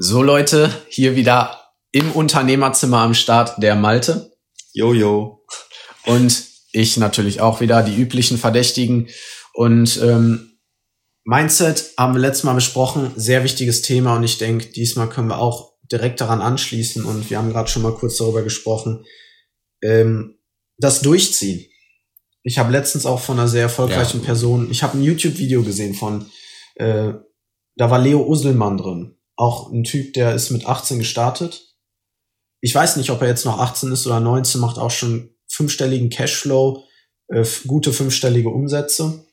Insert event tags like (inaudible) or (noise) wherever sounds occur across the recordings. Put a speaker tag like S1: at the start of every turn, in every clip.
S1: So Leute, hier wieder im Unternehmerzimmer am Start der Malte.
S2: Jojo.
S1: Und ich natürlich auch wieder, die üblichen Verdächtigen. Und ähm, Mindset haben wir letztes Mal besprochen, sehr wichtiges Thema und ich denke, diesmal können wir auch direkt daran anschließen und wir haben gerade schon mal kurz darüber gesprochen. Ähm, das Durchziehen. Ich habe letztens auch von einer sehr erfolgreichen ja. Person, ich habe ein YouTube-Video gesehen von, äh, da war Leo Uselmann drin. Auch ein Typ, der ist mit 18 gestartet. Ich weiß nicht, ob er jetzt noch 18 ist oder 19, macht auch schon fünfstelligen Cashflow, äh, gute fünfstellige Umsätze.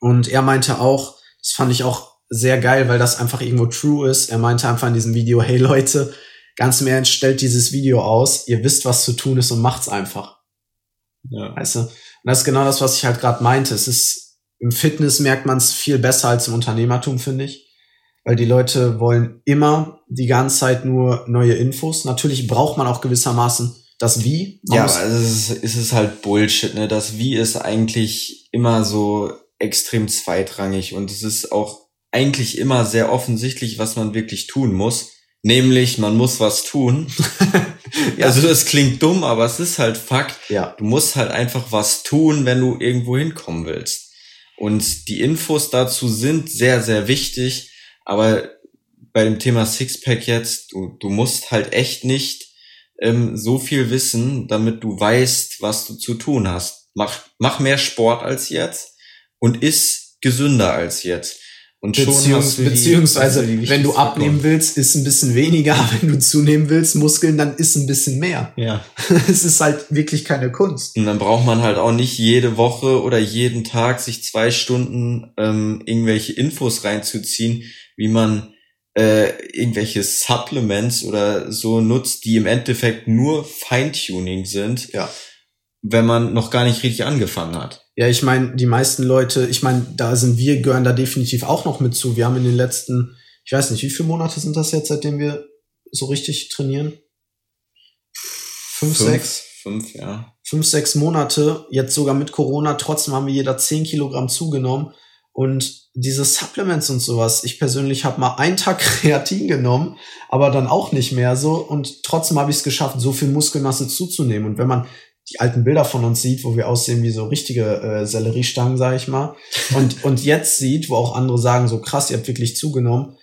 S1: Und er meinte auch, das fand ich auch sehr geil, weil das einfach irgendwo true ist. Er meinte einfach in diesem Video, hey Leute, ganz im Ernst, stellt dieses Video aus, ihr wisst, was zu tun ist und macht's einfach. Ja. Weißt du? Und das ist genau das, was ich halt gerade meinte. Es ist, im Fitness merkt man es viel besser als im Unternehmertum, finde ich. Weil die Leute wollen immer die ganze Zeit nur neue Infos. Natürlich braucht man auch gewissermaßen das Wie.
S2: Man ja, aber es ist, es ist halt Bullshit, ne? Das Wie ist eigentlich immer so extrem zweitrangig und es ist auch eigentlich immer sehr offensichtlich, was man wirklich tun muss. Nämlich, man muss was tun. (laughs) ja. Also das klingt dumm, aber es ist halt Fakt. Ja. Du musst halt einfach was tun, wenn du irgendwo hinkommen willst. Und die Infos dazu sind sehr, sehr wichtig. Aber bei dem Thema Sixpack jetzt, du, du musst halt echt nicht ähm, so viel wissen, damit du weißt, was du zu tun hast. Mach, mach mehr Sport als jetzt und iss gesünder als jetzt. Und
S1: Beziehungs die, beziehungsweise, die wenn du abnehmen willst, ist ein bisschen weniger. (laughs) Wenn du zunehmen willst, Muskeln, dann ist ein bisschen mehr. Ja. (laughs) es ist halt wirklich keine Kunst.
S2: Und dann braucht man halt auch nicht jede Woche oder jeden Tag sich zwei Stunden ähm, irgendwelche Infos reinzuziehen, wie man äh, irgendwelche Supplements oder so nutzt, die im Endeffekt nur Feintuning sind. Ja. Wenn man noch gar nicht richtig angefangen hat.
S1: Ja, ich meine, die meisten Leute, ich meine, da sind wir, gehören da definitiv auch noch mit zu. Wir haben in den letzten, ich weiß nicht, wie viele Monate sind das jetzt, seitdem wir so richtig trainieren? Fünf, fünf sechs?
S2: Fünf, ja.
S1: Fünf, sechs Monate, jetzt sogar mit Corona, trotzdem haben wir jeder zehn Kilogramm zugenommen. Und diese Supplements und sowas, ich persönlich habe mal einen Tag (laughs) Kreatin genommen, aber dann auch nicht mehr so. Und trotzdem habe ich es geschafft, so viel Muskelmasse zuzunehmen. Und wenn man die alten Bilder von uns sieht, wo wir aussehen wie so richtige äh, Selleriestangen, sag ich mal, und, (laughs) und jetzt sieht, wo auch andere sagen, so krass, ihr habt wirklich zugenommen,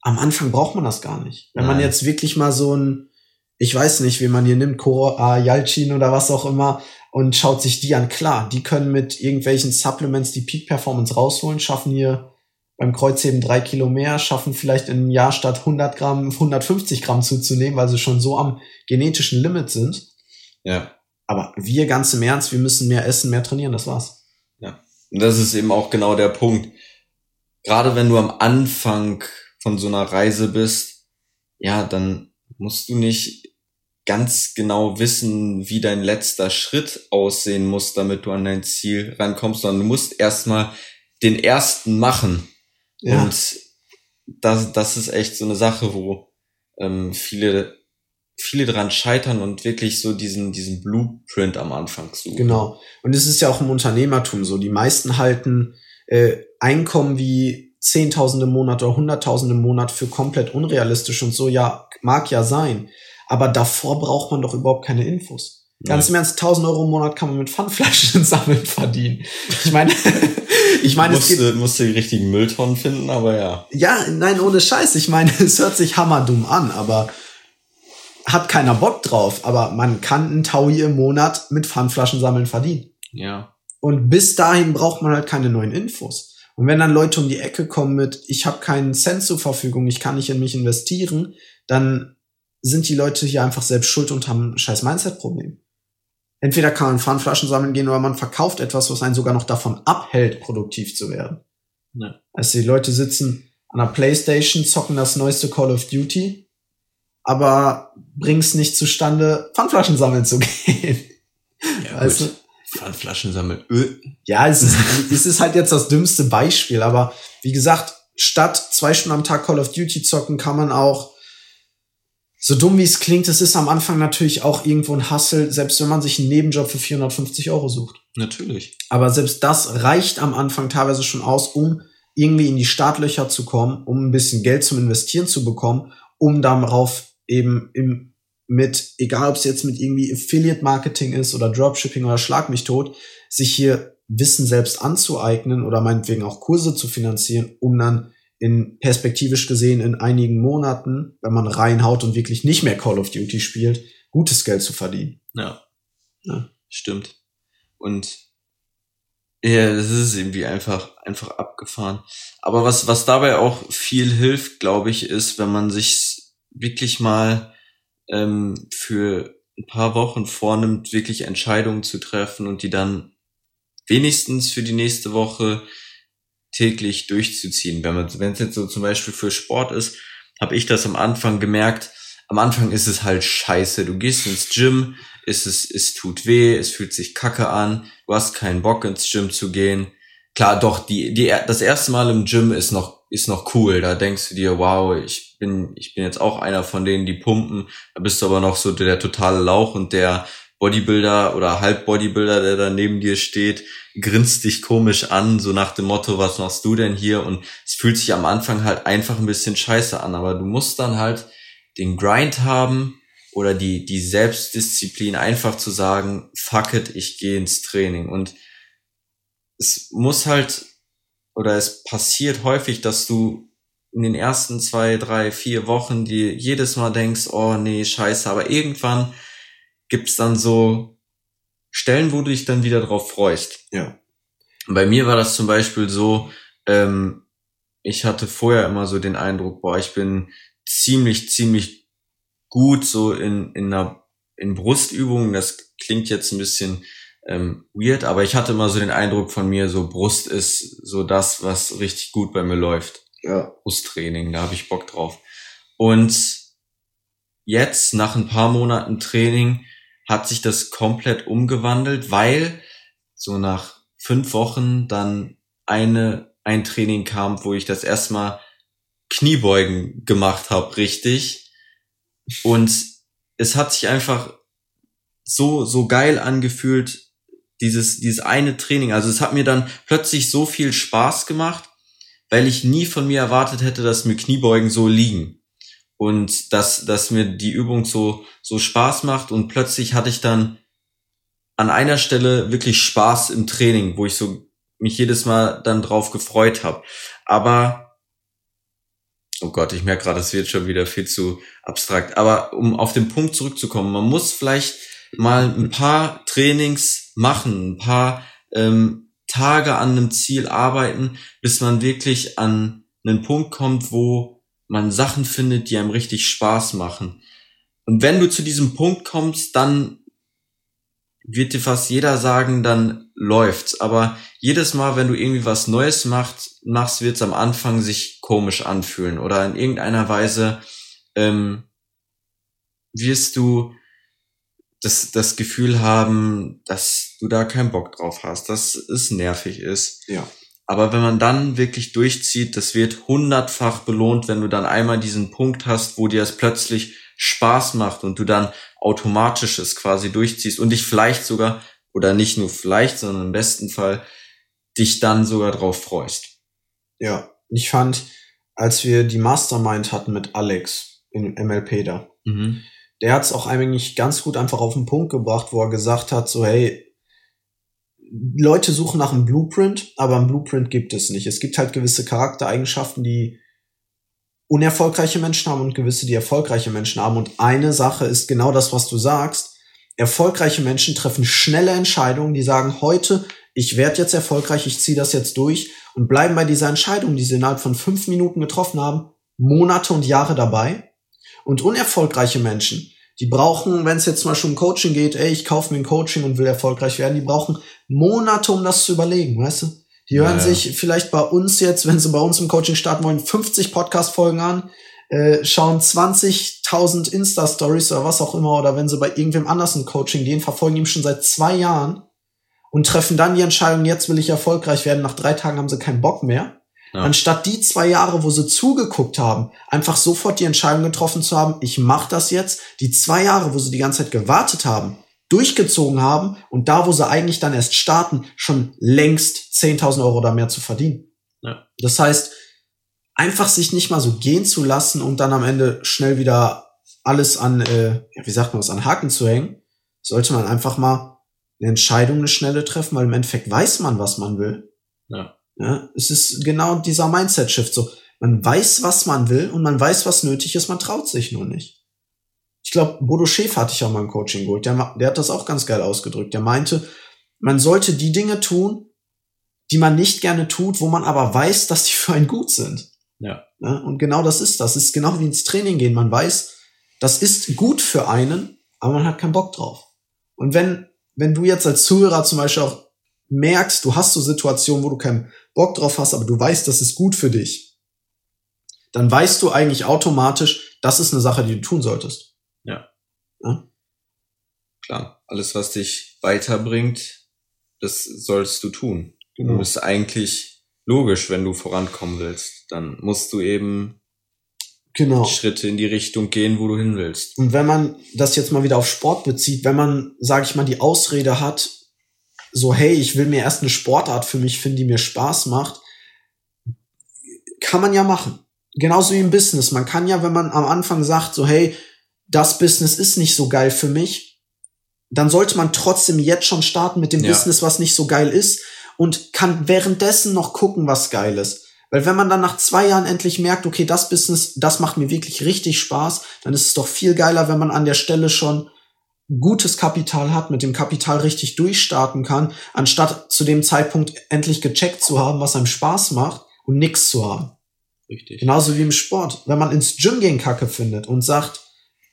S1: am Anfang braucht man das gar nicht. Wenn Nein. man jetzt wirklich mal so ein, ich weiß nicht, wie man hier nimmt, Cora Yalcin oder was auch immer, und schaut sich die an, klar, die können mit irgendwelchen Supplements die Peak Performance rausholen, schaffen hier beim Kreuzheben drei Kilo mehr, schaffen vielleicht im Jahr statt 100 Gramm 150 Gramm zuzunehmen, weil sie schon so am genetischen Limit sind. Ja. Aber wir ganz im Ernst, wir müssen mehr essen, mehr trainieren, das war's.
S2: Ja. Und das ist eben auch genau der Punkt. Gerade wenn du am Anfang von so einer Reise bist, ja, dann musst du nicht ganz genau wissen, wie dein letzter Schritt aussehen muss, damit du an dein Ziel rankommst, sondern du musst erstmal den ersten machen. Ja. Und das, das ist echt so eine Sache, wo ähm, viele viele dran scheitern und wirklich so diesen, diesen Blueprint am Anfang suchen.
S1: Genau. Und es ist ja auch im Unternehmertum so. Die meisten halten äh, Einkommen wie Zehntausende im Monat oder Hunderttausende im Monat für komplett unrealistisch und so. Ja, mag ja sein. Aber davor braucht man doch überhaupt keine Infos. Ganz im Ernst, 1000 Euro im Monat kann man mit Pfandflaschen (laughs) sammeln verdienen. Ich meine, (laughs)
S2: ich meine, es geht, musst du die richtigen Mülltonnen finden, aber ja.
S1: Ja, nein, ohne Scheiß. Ich meine, (laughs) es hört sich hammerdumm an, aber hat keiner Bock drauf, aber man kann einen Taui im Monat mit Pfandflaschen sammeln verdienen. Ja. Und bis dahin braucht man halt keine neuen Infos. Und wenn dann Leute um die Ecke kommen mit, ich habe keinen Cent zur Verfügung, ich kann nicht in mich investieren, dann sind die Leute hier einfach selbst schuld und haben ein scheiß Mindset-Problem. Entweder kann man Pfandflaschen sammeln gehen oder man verkauft etwas, was einen sogar noch davon abhält, produktiv zu werden. Ja. Also die Leute sitzen an der Playstation, zocken das neueste Call of Duty aber bring's nicht zustande, Pfandflaschen sammeln zu (laughs) gehen.
S2: Ja, also, Pfandflaschen sammeln. Öl.
S1: Ja, es ist, es ist halt jetzt das dümmste Beispiel, aber wie gesagt, statt zwei Stunden am Tag Call of Duty zocken, kann man auch, so dumm wie es klingt, es ist am Anfang natürlich auch irgendwo ein Hassel, selbst wenn man sich einen Nebenjob für 450 Euro sucht.
S2: Natürlich.
S1: Aber selbst das reicht am Anfang teilweise schon aus, um irgendwie in die Startlöcher zu kommen, um ein bisschen Geld zum Investieren zu bekommen, um darauf eben im, mit, egal ob es jetzt mit irgendwie Affiliate-Marketing ist oder Dropshipping oder Schlag mich tot, sich hier Wissen selbst anzueignen oder meinetwegen auch Kurse zu finanzieren, um dann in perspektivisch gesehen in einigen Monaten, wenn man reinhaut und wirklich nicht mehr Call of Duty spielt, gutes Geld zu verdienen.
S2: Ja. ja. Stimmt. Und ja, das ist irgendwie einfach, einfach abgefahren. Aber was, was dabei auch viel hilft, glaube ich, ist, wenn man sich wirklich mal ähm, für ein paar Wochen vornimmt, wirklich Entscheidungen zu treffen und die dann wenigstens für die nächste Woche täglich durchzuziehen. Wenn man, wenn es jetzt so zum Beispiel für Sport ist, habe ich das am Anfang gemerkt. Am Anfang ist es halt scheiße. Du gehst ins Gym, ist es, es tut weh, es fühlt sich kacke an, du hast keinen Bock ins Gym zu gehen. Klar, doch, die, die, das erste Mal im Gym ist noch, ist noch cool. Da denkst du dir, wow, ich bin, ich bin jetzt auch einer von denen, die pumpen. Da bist du aber noch so der totale Lauch und der Bodybuilder oder Halb-Bodybuilder, der da neben dir steht, grinst dich komisch an, so nach dem Motto, was machst du denn hier? Und es fühlt sich am Anfang halt einfach ein bisschen scheiße an, aber du musst dann halt den Grind haben, oder die, die Selbstdisziplin, einfach zu sagen, fuck it, ich gehe ins Training. Und es muss halt, oder es passiert häufig, dass du in den ersten zwei, drei, vier Wochen dir jedes Mal denkst, oh nee, scheiße, aber irgendwann gibt's dann so Stellen, wo du dich dann wieder drauf freust.
S1: Ja.
S2: Bei mir war das zum Beispiel so, ähm, ich hatte vorher immer so den Eindruck, boah, ich bin ziemlich, ziemlich gut so in, in einer in Brustübungen. Das klingt jetzt ein bisschen ähm, weird, aber ich hatte immer so den Eindruck von mir, so Brust ist so das, was richtig gut bei mir läuft.
S1: Ja.
S2: Brusttraining, da habe ich Bock drauf. Und jetzt, nach ein paar Monaten Training, hat sich das komplett umgewandelt, weil so nach fünf Wochen dann eine, ein Training kam, wo ich das erstmal Kniebeugen gemacht habe, richtig. Und es hat sich einfach so, so geil angefühlt, dieses, dieses eine Training. Also es hat mir dann plötzlich so viel Spaß gemacht, weil ich nie von mir erwartet hätte, dass mir Kniebeugen so liegen. Und dass, dass mir die Übung so, so Spaß macht. Und plötzlich hatte ich dann an einer Stelle wirklich Spaß im Training, wo ich so mich jedes Mal dann drauf gefreut habe. Aber Oh Gott, ich merke gerade, es wird schon wieder viel zu abstrakt. Aber um auf den Punkt zurückzukommen, man muss vielleicht mal ein paar Trainings machen, ein paar ähm, Tage an einem Ziel arbeiten, bis man wirklich an einen Punkt kommt, wo man Sachen findet, die einem richtig Spaß machen. Und wenn du zu diesem Punkt kommst, dann wird dir fast jeder sagen, dann läuft's. Aber jedes Mal, wenn du irgendwie was Neues machst, machst, wird's am Anfang sich komisch anfühlen oder in irgendeiner Weise ähm, wirst du das, das Gefühl haben, dass du da keinen Bock drauf hast, dass es nervig ist.
S1: Ja.
S2: Aber wenn man dann wirklich durchzieht, das wird hundertfach belohnt, wenn du dann einmal diesen Punkt hast, wo dir es plötzlich Spaß macht und du dann automatisch es quasi durchziehst und dich vielleicht sogar, oder nicht nur vielleicht, sondern im besten Fall, dich dann sogar drauf freust.
S1: Ja, ich fand, als wir die Mastermind hatten mit Alex in MLP da, mhm. der hat es auch eigentlich ganz gut einfach auf den Punkt gebracht, wo er gesagt hat, so hey, Leute suchen nach einem Blueprint, aber ein Blueprint gibt es nicht. Es gibt halt gewisse Charaktereigenschaften, die unerfolgreiche Menschen haben und gewisse, die erfolgreiche Menschen haben. Und eine Sache ist genau das, was du sagst. Erfolgreiche Menschen treffen schnelle Entscheidungen, die sagen, heute, ich werde jetzt erfolgreich, ich ziehe das jetzt durch und bleiben bei dieser Entscheidung, die sie innerhalb von fünf Minuten getroffen haben, Monate und Jahre dabei. Und unerfolgreiche Menschen, die brauchen, wenn es jetzt mal schon um Coaching geht, ey, ich kaufe mir ein Coaching und will erfolgreich werden, die brauchen Monate, um das zu überlegen, weißt du? Die hören naja. sich vielleicht bei uns jetzt, wenn sie bei uns im Coaching starten wollen, 50 Podcast-Folgen an, äh, schauen 20.000 Insta-Stories oder was auch immer, oder wenn sie bei irgendwem anders ein Coaching gehen, verfolgen ihn schon seit zwei Jahren und treffen dann die Entscheidung, jetzt will ich erfolgreich werden. Nach drei Tagen haben sie keinen Bock mehr. Ja. Anstatt die zwei Jahre, wo sie zugeguckt haben, einfach sofort die Entscheidung getroffen zu haben, ich mache das jetzt. Die zwei Jahre, wo sie die ganze Zeit gewartet haben, durchgezogen haben und da, wo sie eigentlich dann erst starten, schon längst 10.000 Euro oder mehr zu verdienen. Ja. Das heißt, einfach sich nicht mal so gehen zu lassen und dann am Ende schnell wieder alles an, äh, ja, wie sagt man das, an Haken zu hängen, sollte man einfach mal eine Entscheidung, eine schnelle treffen, weil im Endeffekt weiß man, was man will. Ja. Ja es ist genau dieser Mindset-Shift so. Man weiß, was man will und man weiß, was nötig ist, man traut sich nur nicht. Ich glaube, Bodo Schäfer hatte ich auch mal im Coaching geholt. Der, der hat das auch ganz geil ausgedrückt. Der meinte, man sollte die Dinge tun, die man nicht gerne tut, wo man aber weiß, dass die (laughs) für einen gut sind. Ja. ja. Und genau das ist das. Es ist genau wie ins Training gehen. Man weiß, das ist gut für einen, aber man hat keinen Bock drauf. Und wenn, wenn du jetzt als Zuhörer zum Beispiel auch merkst, du hast so Situationen, wo du keinen Bock drauf hast, aber du weißt, das ist gut für dich, dann weißt du eigentlich automatisch, das ist eine Sache, die du tun solltest. Ja.
S2: ja? Klar, alles, was dich weiterbringt, das sollst du tun. Genau. Das ist eigentlich logisch, wenn du vorankommen willst. Dann musst du eben genau. Schritte in die Richtung gehen, wo du hin willst.
S1: Und wenn man das jetzt mal wieder auf Sport bezieht, wenn man, sag ich mal, die Ausrede hat, so, hey, ich will mir erst eine Sportart für mich finden, die mir Spaß macht, kann man ja machen. Genauso wie im Business. Man kann ja, wenn man am Anfang sagt, so, hey, das Business ist nicht so geil für mich, dann sollte man trotzdem jetzt schon starten mit dem ja. Business, was nicht so geil ist und kann währenddessen noch gucken, was geil ist. Weil wenn man dann nach zwei Jahren endlich merkt, okay, das Business, das macht mir wirklich richtig Spaß, dann ist es doch viel geiler, wenn man an der Stelle schon gutes Kapital hat, mit dem Kapital richtig durchstarten kann, anstatt zu dem Zeitpunkt endlich gecheckt zu haben, was einem Spaß macht und nichts zu haben. Richtig. Genauso wie im Sport. Wenn man ins Gym gehen Kacke findet und sagt,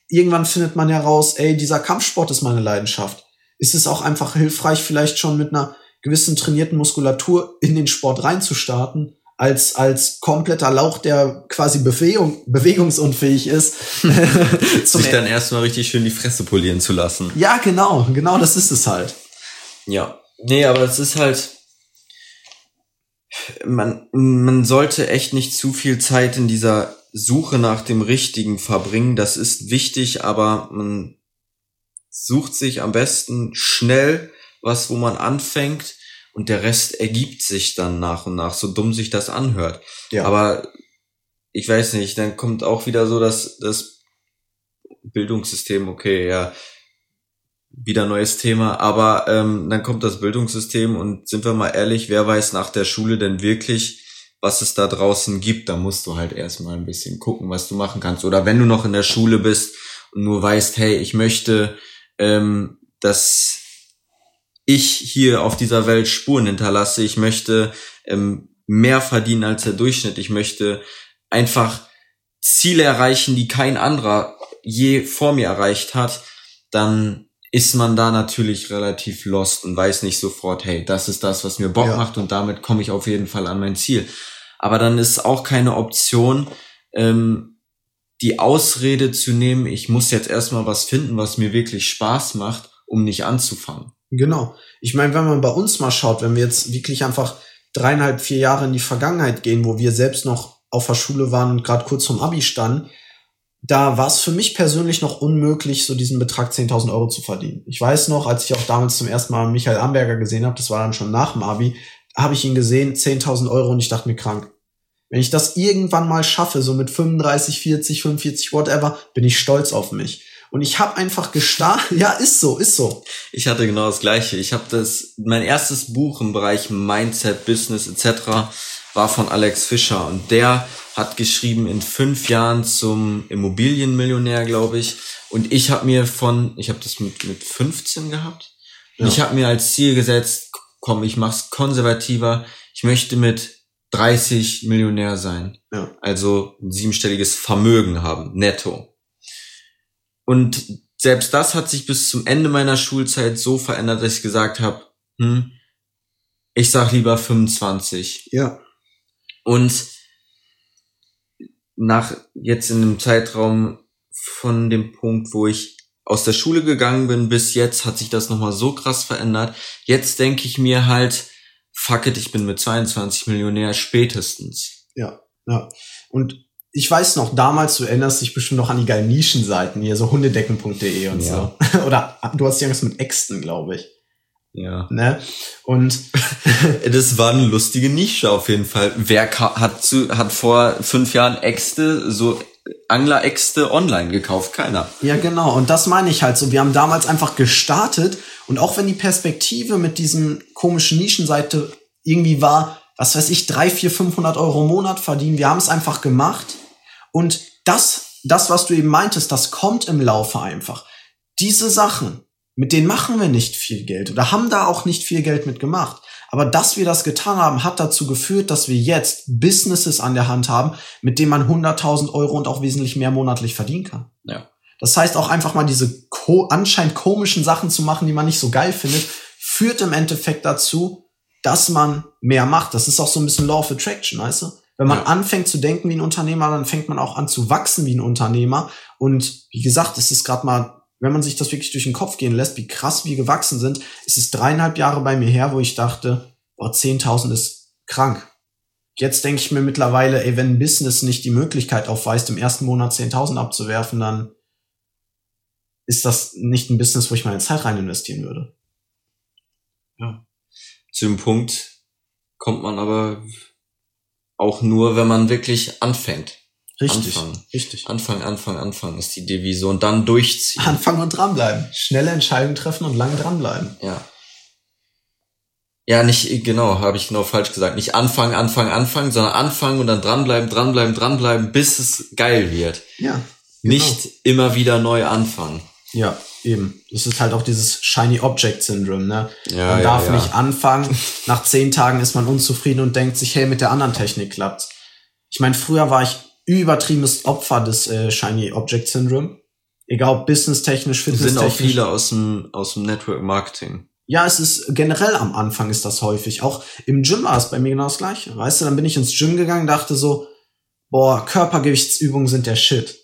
S1: irgendwann findet man heraus, ey, dieser Kampfsport ist meine Leidenschaft, ist es auch einfach hilfreich, vielleicht schon mit einer gewissen trainierten Muskulatur in den Sport reinzustarten, als, als kompletter Lauch, der quasi Bewegung, bewegungsunfähig ist. (laughs)
S2: Sich dann erstmal richtig schön die Fresse polieren zu lassen.
S1: Ja, genau, genau das ist es halt.
S2: Ja. Nee, aber es ist halt, man, man sollte echt nicht zu viel Zeit in dieser Suche nach dem Richtigen verbringen. Das ist wichtig, aber man sucht sich am besten schnell was, wo man anfängt und der Rest ergibt sich dann nach und nach, so dumm sich das anhört. Ja. Aber ich weiß nicht, dann kommt auch wieder so das, das Bildungssystem, okay, ja, wieder neues Thema, aber ähm, dann kommt das Bildungssystem und sind wir mal ehrlich, wer weiß nach der Schule denn wirklich, was es da draußen gibt, da musst du halt erstmal ein bisschen gucken, was du machen kannst. Oder wenn du noch in der Schule bist und nur weißt, hey, ich möchte, ähm, dass ich hier auf dieser Welt Spuren hinterlasse. Ich möchte ähm, mehr verdienen als der Durchschnitt. Ich möchte einfach Ziele erreichen, die kein anderer je vor mir erreicht hat. Dann ist man da natürlich relativ lost und weiß nicht sofort, hey, das ist das, was mir Bock ja. macht und damit komme ich auf jeden Fall an mein Ziel. Aber dann ist auch keine Option, ähm, die Ausrede zu nehmen, ich muss jetzt erstmal was finden, was mir wirklich Spaß macht, um nicht anzufangen.
S1: Genau. Ich meine, wenn man bei uns mal schaut, wenn wir jetzt wirklich einfach dreieinhalb, vier Jahre in die Vergangenheit gehen, wo wir selbst noch auf der Schule waren und gerade kurz vom Abi standen, da war es für mich persönlich noch unmöglich, so diesen Betrag 10.000 Euro zu verdienen. Ich weiß noch, als ich auch damals zum ersten Mal Michael Amberger gesehen habe, das war dann schon nach dem Abi, habe ich ihn gesehen, 10.000 Euro und ich dachte mir krank. Wenn ich das irgendwann mal schaffe, so mit 35, 40, 45, whatever, bin ich stolz auf mich. Und ich habe einfach gestartet. Ja, ist so, ist so.
S2: Ich hatte genau das gleiche. Ich habe das, mein erstes Buch im Bereich Mindset, Business etc. war von Alex Fischer und der hat geschrieben in fünf Jahren zum Immobilienmillionär, glaube ich. Und ich habe mir von, ich habe das mit mit 15 gehabt. Ja. ich habe mir als Ziel gesetzt, komm, ich mach's konservativer. Ich möchte mit 30 Millionär sein. Ja. Also ein siebenstelliges Vermögen haben, netto. Und selbst das hat sich bis zum Ende meiner Schulzeit so verändert, dass ich gesagt habe, hm, ich sag lieber 25. Ja. Und nach jetzt in einem Zeitraum von dem Punkt, wo ich aus der Schule gegangen bin, bis jetzt hat sich das nochmal so krass verändert. Jetzt denke ich mir halt, fuck it, ich bin mit 22 Millionär spätestens.
S1: Ja, ja. Und ich weiß noch, damals, du erinnerst dich bestimmt noch an die geilen Nischenseiten hier, so hundedecken.de und ja. so. (laughs) Oder du hast irgendwas mit Äxten, glaube ich.
S2: Ja.
S1: Ne? Und (laughs)
S2: das war eine lustige Nische auf jeden Fall. Wer hat zu, hat vor fünf Jahren Äxte, so Angler-Äxte online gekauft? Keiner.
S1: Ja, genau. Und das meine ich halt so. Wir haben damals einfach gestartet und auch wenn die Perspektive mit diesem komischen Nischenseite irgendwie war, was weiß ich, drei, vier, 500 Euro im Monat verdienen, wir haben es einfach gemacht. Und das, das, was du eben meintest, das kommt im Laufe einfach. Diese Sachen, mit denen machen wir nicht viel Geld oder haben da auch nicht viel Geld mit gemacht. Aber dass wir das getan haben, hat dazu geführt, dass wir jetzt Businesses an der Hand haben, mit denen man 100.000 Euro und auch wesentlich mehr monatlich verdienen kann.
S2: Ja.
S1: Das heißt auch einfach mal diese ko anscheinend komischen Sachen zu machen, die man nicht so geil findet, führt im Endeffekt dazu, dass man mehr macht. Das ist auch so ein bisschen Law of Attraction, weißt du? Wenn man ja. anfängt zu denken wie ein Unternehmer, dann fängt man auch an zu wachsen wie ein Unternehmer. Und wie gesagt, es ist gerade mal wenn man sich das wirklich durch den Kopf gehen lässt, wie krass wir gewachsen sind, ist es dreieinhalb Jahre bei mir her, wo ich dachte, boah, 10.000 ist krank. Jetzt denke ich mir mittlerweile, ey, wenn ein Business nicht die Möglichkeit aufweist, im ersten Monat 10.000 abzuwerfen, dann ist das nicht ein Business, wo ich meine Zeit rein investieren würde.
S2: Ja. Zu dem Punkt kommt man aber auch nur, wenn man wirklich anfängt.
S1: Richtig,
S2: anfangen.
S1: richtig.
S2: Anfangen, anfangen, anfangen ist die Devise und dann durchziehen.
S1: Anfangen und dranbleiben. Schnelle Entscheidungen treffen und lang dranbleiben.
S2: Ja. Ja, nicht, genau, habe ich genau falsch gesagt. Nicht anfangen, anfangen, anfangen, sondern anfangen und dann dranbleiben, dranbleiben, dranbleiben, bis es geil wird.
S1: Ja. Genau.
S2: Nicht immer wieder neu anfangen.
S1: Ja, eben. Das ist halt auch dieses Shiny Object Syndrome, ne?
S2: Ja,
S1: man
S2: ja,
S1: darf
S2: ja.
S1: nicht anfangen. Nach zehn Tagen ist man unzufrieden und denkt sich, hey, mit der anderen Technik klappt's. Ich meine, früher war ich übertriebenes Opfer des äh, Shiny Object Syndrome. Egal ob businesstechnisch,
S2: fitnesstechnisch. Sind auch viele aus dem, aus dem Network Marketing.
S1: Ja, es ist generell am Anfang ist das häufig. Auch im Gym war es bei mir genau das gleiche. Weißt du, dann bin ich ins Gym gegangen, dachte so, boah, Körpergewichtsübungen sind der Shit.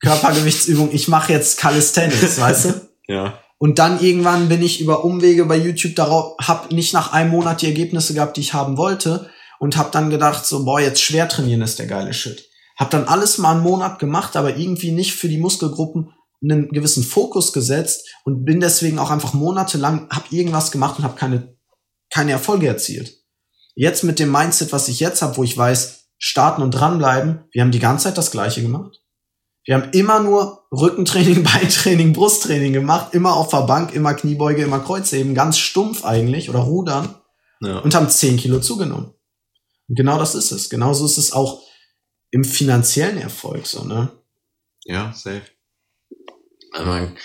S1: Körpergewichtsübungen, ich mache jetzt Calisthenics, weißt du? (laughs)
S2: Ja.
S1: Und dann irgendwann bin ich über Umwege bei YouTube darauf, hab nicht nach einem Monat die Ergebnisse gehabt, die ich haben wollte und hab dann gedacht so, boah, jetzt schwer trainieren ist der geile Shit. Hab dann alles mal einen Monat gemacht, aber irgendwie nicht für die Muskelgruppen einen gewissen Fokus gesetzt und bin deswegen auch einfach monatelang, hab irgendwas gemacht und hab keine, keine Erfolge erzielt. Jetzt mit dem Mindset, was ich jetzt habe, wo ich weiß, starten und dranbleiben, wir haben die ganze Zeit das Gleiche gemacht. Wir haben immer nur Rückentraining, (laughs) Beintraining, Brusttraining gemacht, immer auf der Bank, immer Kniebeuge, immer Kreuzheben, ganz stumpf eigentlich oder Rudern
S2: Ja.
S1: und haben 10 Kilo zugenommen. Und genau das ist es. Genauso ist es auch im finanziellen Erfolg so, ne?
S2: Ja, safe. Ich mein,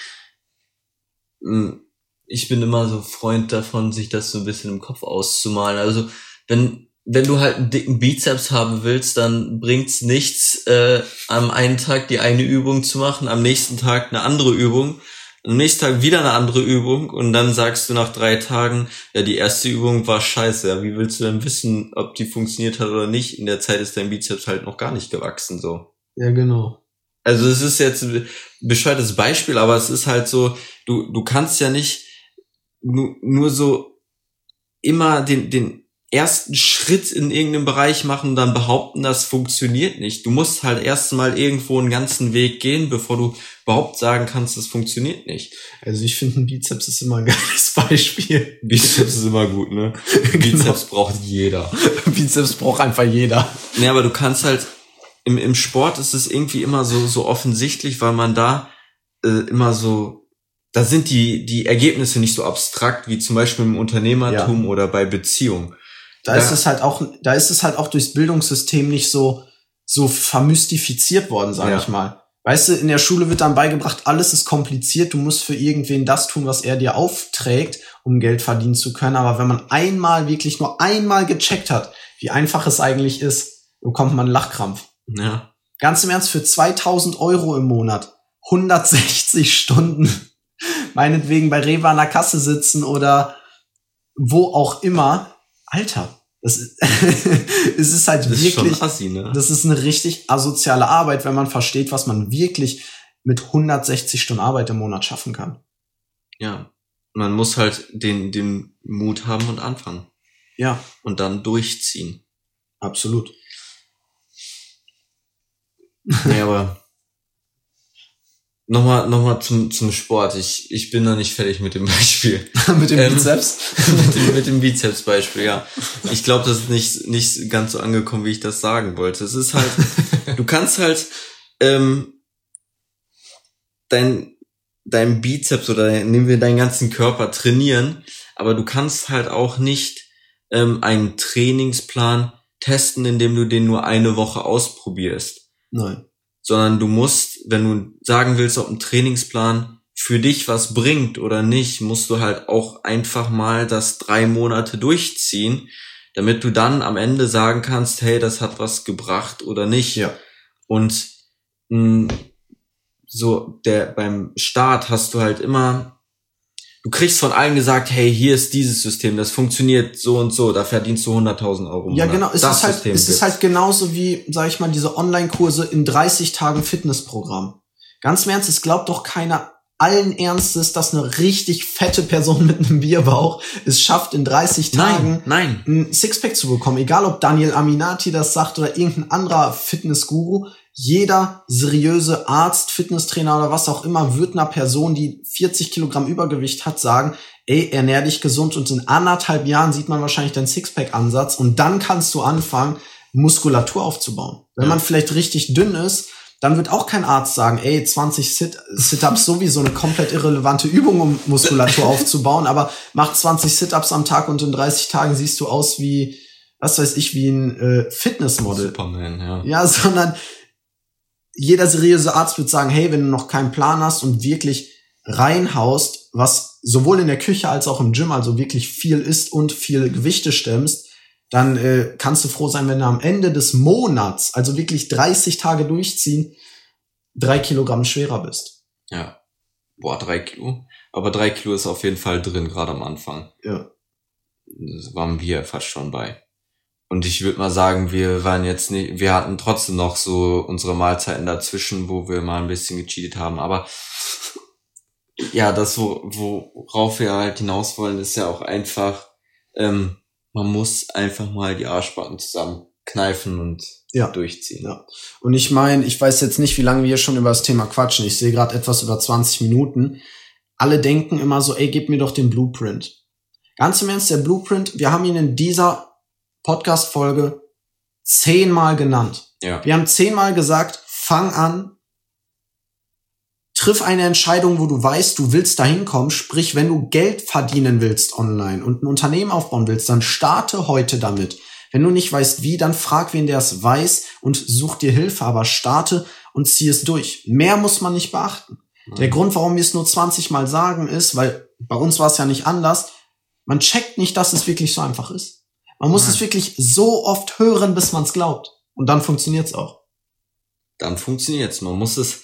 S2: mh, ich bin immer so Freund davon, sich das so ein bisschen im Kopf auszumalen. Also, wenn, wenn du halt einen dicken Bizeps haben willst, dann bringt's nichts, äh, am einen Tag die eine Übung zu machen, am nächsten Tag eine andere Übung, am nächsten Tag wieder eine andere Übung und dann sagst du nach drei Tagen, ja, die erste Übung war scheiße. Ja, wie willst du denn wissen, ob die funktioniert hat oder nicht? In der Zeit ist dein Bizeps halt noch gar nicht gewachsen, so.
S1: Ja, genau.
S2: Also es ist jetzt ein bescheuertes Beispiel, aber es ist halt so, du, du kannst ja nicht nur, nur so immer den, den ersten Schritt in irgendeinem Bereich machen und dann behaupten, das funktioniert nicht. Du musst halt erst mal irgendwo einen ganzen Weg gehen, bevor du überhaupt sagen kannst, das funktioniert nicht.
S1: Also ich finde, ein Bizeps ist immer ein geiles (laughs) Beispiel.
S2: Bizeps ist immer gut, ne? (laughs) Bizeps braucht jeder. (laughs)
S1: Bizeps braucht einfach jeder.
S2: Nee, aber du kannst halt, im, im Sport ist es irgendwie immer so, so offensichtlich, weil man da äh, immer so, da sind die, die Ergebnisse nicht so abstrakt wie zum Beispiel im Unternehmertum oder bei Beziehungen.
S1: Da ist es halt auch, da ist es halt auch durchs Bildungssystem nicht so, so vermystifiziert worden, sage
S2: Ja.
S1: ich mal. Weißt du, in der Schule wird dann beigebracht, alles ist kompliziert, du musst für irgendwen das tun, was er dir aufträgt, um Geld verdienen zu können. Aber wenn man einmal, wirklich nur einmal gecheckt hat, wie einfach es eigentlich ist, bekommt man einen Lachkrampf.
S2: Ja.
S1: Ganz im Ernst, für 2000 Euro im Monat, 160 Stunden, (laughs) meinetwegen bei Rewe an der Kasse sitzen oder wo auch immer. Alter, das ist, (laughs) es ist halt
S2: Das ist
S1: wirklich,
S2: schon assi, ne?
S1: das ist eine richtig asoziale Arbeit, wenn man versteht, was man wirklich mit 160 Stunden Arbeit im Monat schaffen kann.
S2: Ja. Man muss halt den, den Mut haben und anfangen.
S1: Ja,
S2: Und dann durchziehen.
S1: absolut.
S2: Nee, aber. Nochmal, nochmal zum, zum Sport. Ich, ich bin noch nicht fertig mit dem Beispiel. (laughs)
S1: mit dem ähm, Bizeps? (laughs)
S2: mit dem, mit dem Bizeps-Beispiel, ja. Ich glaube, das ist nicht, nicht ganz so angekommen, wie ich das sagen wollte. Es ist halt, (laughs) du kannst halt ähm, dein, dein Bizeps oder nehmen wir deinen ganzen Körper trainieren, aber du kannst halt auch nicht ähm, einen Trainingsplan testen, indem du den nur eine Woche ausprobierst.
S1: Nein
S2: sondern du musst, wenn du sagen willst, ob ein Trainingsplan für dich was bringt oder nicht, musst du halt auch einfach mal das drei Monate durchziehen, damit du dann am Ende sagen kannst, hey, das hat was gebracht oder nicht.
S1: Ja.
S2: Und mh, so der beim Start hast du halt immer du kriegst von allen gesagt, hey, hier ist dieses System, das funktioniert so und so, da verdienst du 100.000 Euro.
S1: Ja, genau. Es das ist halt, System es ist halt genauso wie, sag ich mal, diese Online-Kurse in 30 Tagen Fitnessprogramm. Ganz im Ernst, es glaubt doch keiner allen Ernstes, dass eine richtig fette Person (laughs) mit einem Bierbauch es schafft, in 30 Tagen
S2: nein,
S1: nein. ein Sixpack zu bekommen. Egal, ob Daniel Aminati das sagt oder irgendein anderer Fitnessguru jeder seriöse Arzt, Fitnesstrainer oder was auch immer wird einer Person, die 40 Kilogramm Übergewicht hat, sagen, ey, ernähr dich gesund und in anderthalb Jahren sieht man wahrscheinlich deinen Sixpack-Ansatz und dann kannst du anfangen, Muskulatur aufzubauen. Wenn ja. man vielleicht richtig dünn ist, dann wird auch kein Arzt sagen, ey, 20 Sit-Ups (laughs) sowieso eine komplett irrelevante Übung, um Muskulatur aufzubauen, aber mach 20 Sit-Ups am Tag und in 30 Tagen siehst du aus wie, was weiß ich, wie ein äh, Fitnessmodel.
S2: Superman, ja.
S1: Ja, (laughs) sondern jeder seriöse Arzt wird sagen, hey, wenn du noch keinen Plan hast und wirklich reinhaust, was sowohl in der Küche als auch im Gym, also wirklich viel isst und viel Gewichte stemmst, dann äh, kannst du froh sein, wenn du am Ende des Monats, also wirklich 30 Tage durchziehen, drei Kilogramm schwerer bist.
S2: Ja. Boah, drei Kilo. Aber drei Kilo ist auf jeden Fall drin, gerade am Anfang.
S1: Ja.
S2: Das waren wir fast schon bei. Und ich würde mal sagen, wir waren jetzt nicht, wir hatten trotzdem noch so unsere Mahlzeiten dazwischen, wo wir mal ein bisschen gecheatet haben. Aber ja, das, wo, worauf wir halt hinaus wollen, ist ja auch einfach, ähm, man muss einfach mal die Arschbacken zusammen kneifen und
S1: ja.
S2: durchziehen.
S1: Ja. Und ich meine, ich weiß jetzt nicht, wie lange wir schon über das Thema quatschen. Ich sehe gerade etwas über 20 Minuten. Alle denken immer so, ey, gib mir doch den Blueprint. Ganz im Ernst, der Blueprint, wir haben ihn in dieser Podcast-Folge zehnmal genannt.
S2: Ja.
S1: Wir haben zehnmal gesagt, fang an, triff eine Entscheidung, wo du weißt, du willst dahin kommen. Sprich, wenn du Geld verdienen willst online und ein Unternehmen aufbauen willst, dann starte heute damit. Wenn du nicht weißt wie, dann frag wen, der es weiß und such dir Hilfe, aber starte und zieh es durch. Mehr muss man nicht beachten. Mhm. Der Grund, warum wir es nur 20 Mal sagen, ist, weil bei uns war es ja nicht anders. Man checkt nicht, dass es wirklich so einfach ist. Man muss es wirklich so oft hören, bis man es glaubt. Und dann funktioniert's auch.
S2: Dann funktioniert's. Man muss es.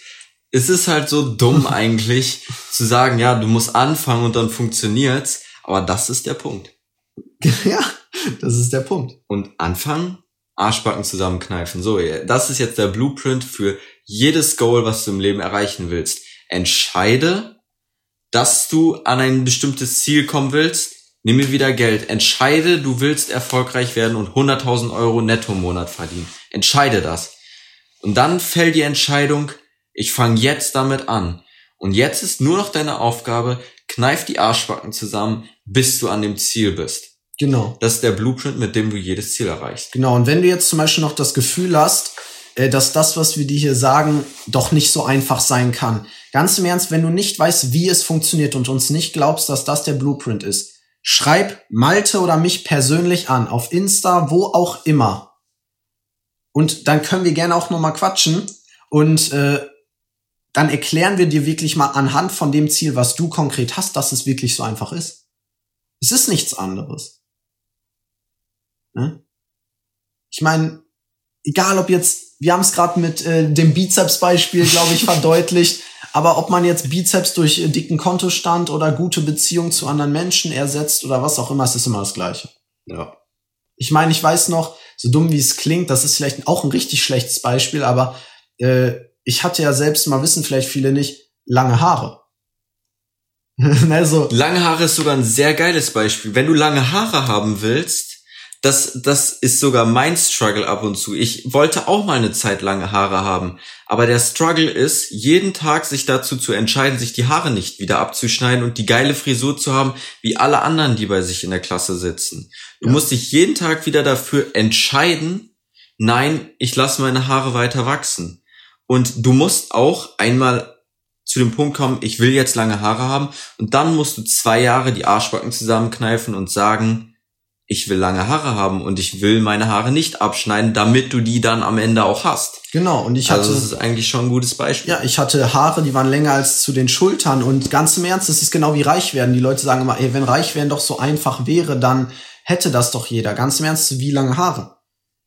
S2: Es ist halt so dumm (laughs) eigentlich zu sagen, ja, du musst anfangen und dann funktioniert's. Aber das ist der Punkt. (laughs)
S1: ja, das ist der Punkt.
S2: Und anfangen, Arschbacken zusammenkneifen. So, das ist jetzt der Blueprint für jedes Goal, was du im Leben erreichen willst. Entscheide, dass du an ein bestimmtes Ziel kommen willst Nimm mir wieder Geld. Entscheide, du willst erfolgreich werden und 100.000 Euro netto im Monat verdienen. Entscheide das. Und dann fällt die Entscheidung, ich fange jetzt damit an. Und jetzt ist nur noch deine Aufgabe, kneif die Arschbacken zusammen, bis du an dem Ziel bist.
S1: Genau.
S2: Das ist der Blueprint, mit dem du jedes Ziel erreichst.
S1: Genau. Und wenn du jetzt zum Beispiel noch das Gefühl hast, äh, dass das, was wir dir hier sagen, doch nicht so einfach sein kann. Ganz im Ernst, wenn du nicht weißt, wie es funktioniert und uns nicht glaubst, dass das der Blueprint ist, Schreib Malte oder mich persönlich an, auf Insta, wo auch immer. Und dann können wir gerne auch nochmal quatschen und äh, dann erklären wir dir wirklich mal anhand von dem Ziel, was du konkret hast, dass es wirklich so einfach ist. Es ist nichts anderes. Ne? Ich meine, egal ob jetzt, wir haben es gerade mit äh, dem Bizeps-Beispiel, glaube ich, (laughs) verdeutlicht. Aber ob man jetzt Bizeps durch äh, dicken Kontostand oder gute Beziehung zu anderen Menschen ersetzt oder was auch immer, es ist immer das Gleiche.
S2: Ja.
S1: Ich meine, ich weiß noch, so dumm wie es klingt, das ist vielleicht auch ein richtig schlechtes Beispiel, aber äh, ich hatte ja selbst mal wissen vielleicht viele nicht lange Haare. (laughs)
S2: also, lange Haare ist sogar ein sehr geiles Beispiel. Wenn du lange Haare haben willst, Das, das ist sogar mein Struggle ab und zu. Ich wollte auch mal eine Zeit lange Haare haben. Aber der Struggle ist, jeden Tag sich dazu zu entscheiden, sich die Haare nicht wieder abzuschneiden und die geile Frisur zu haben, wie alle anderen, die bei sich in der Klasse sitzen. Du ja. musst dich jeden Tag wieder dafür entscheiden, nein, ich lasse meine Haare weiter wachsen. Und du musst auch einmal zu dem Punkt kommen, ich will jetzt lange Haare haben und dann musst du zwei Jahre die Arschbacken zusammenkneifen und sagen, ich will lange Haare haben und ich will meine Haare nicht abschneiden, damit du die dann am Ende auch hast.
S1: Genau, und ich
S2: also hatte. Also, das ist eigentlich schon ein gutes Beispiel.
S1: Ja, ich hatte Haare, die waren länger als zu den Schultern und ganz im Ernst, das ist genau wie reich werden. Die Leute sagen immer, ey, wenn reich werden doch so einfach wäre, dann hätte das doch jeder. Ganz im Ernst, wie lange Haare?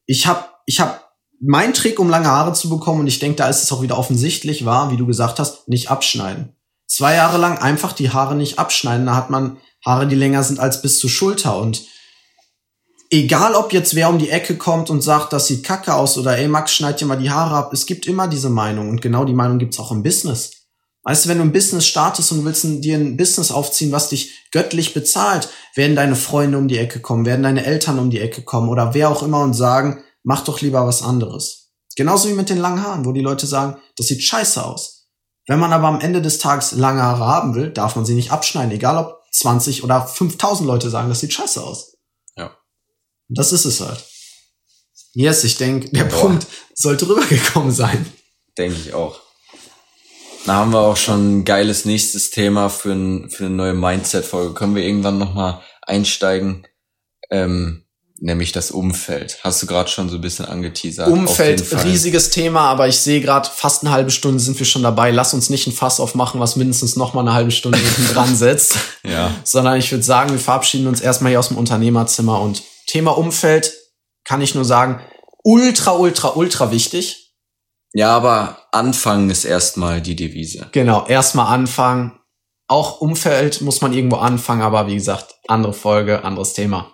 S1: Ich hab, ich hab mein Trick, um lange Haare zu bekommen, und ich denke, da ist es auch wieder offensichtlich, war, wie du gesagt hast, nicht abschneiden. Zwei Jahre lang einfach die Haare nicht abschneiden. Da hat man Haare, die länger sind als bis zur Schulter. Und egal, ob jetzt wer um die Ecke kommt und sagt, das sieht kacke aus oder ey, Max, schneid dir mal die Haare ab. Es gibt immer diese Meinung. Und genau die Meinung gibt's auch im Business. Weißt du, wenn du ein Business startest und willst dir ein Business aufziehen, was dich göttlich bezahlt, werden deine Freunde um die Ecke kommen, werden deine Eltern um die Ecke kommen oder wer auch immer und sagen, mach doch lieber was anderes. Genauso wie mit den langen Haaren, wo die Leute sagen, das sieht scheiße aus. Wenn man aber am Ende des Tages lange Haare haben will, darf man sie nicht abschneiden, egal ob 20 oder 5000 Leute sagen, das sieht scheiße aus.
S2: Ja.
S1: Das ist es halt. Yes, ich denke, der Boah. Punkt sollte rübergekommen sein.
S2: Denke ich auch. Da haben wir auch schon ein geiles nächstes Thema für, ein, für eine neue Mindset-Folge. Können wir irgendwann nochmal einsteigen? Ähm, nämlich das Umfeld. Hast du gerade schon so ein bisschen angeteasert.
S1: Umfeld, riesiges Thema, aber ich sehe gerade, fast eine halbe Stunde sind wir schon dabei. Lass uns nicht ein Fass aufmachen, was mindestens noch mal eine halbe Stunde dran (laughs) setzt.
S2: ja.
S1: Sondern ich würde sagen, wir verabschieden uns erstmal hier aus dem Unternehmerzimmer und Thema Umfeld kann ich nur sagen, ultra, ultra, ultra wichtig.
S2: Ja, aber anfangen ist erstmal die Devise.
S1: Genau, erstmal anfangen. Auch Umfeld muss man irgendwo anfangen, aber wie gesagt, andere Folge, anderes Thema.